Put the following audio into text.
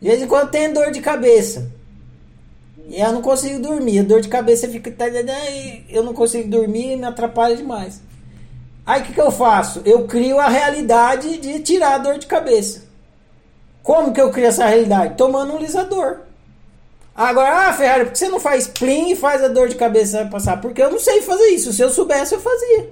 De vez em quando tem dor de cabeça. E eu não consigo dormir. A dor de cabeça fica. Tá, né, né, eu não consigo dormir e me atrapalha demais. Aí o que, que eu faço? Eu crio a realidade de tirar a dor de cabeça. Como que eu crio essa realidade? Tomando um lisador. Agora, ah, Ferrari, por que você não faz plim e faz a dor de cabeça passar? Porque eu não sei fazer isso. Se eu soubesse, eu fazia.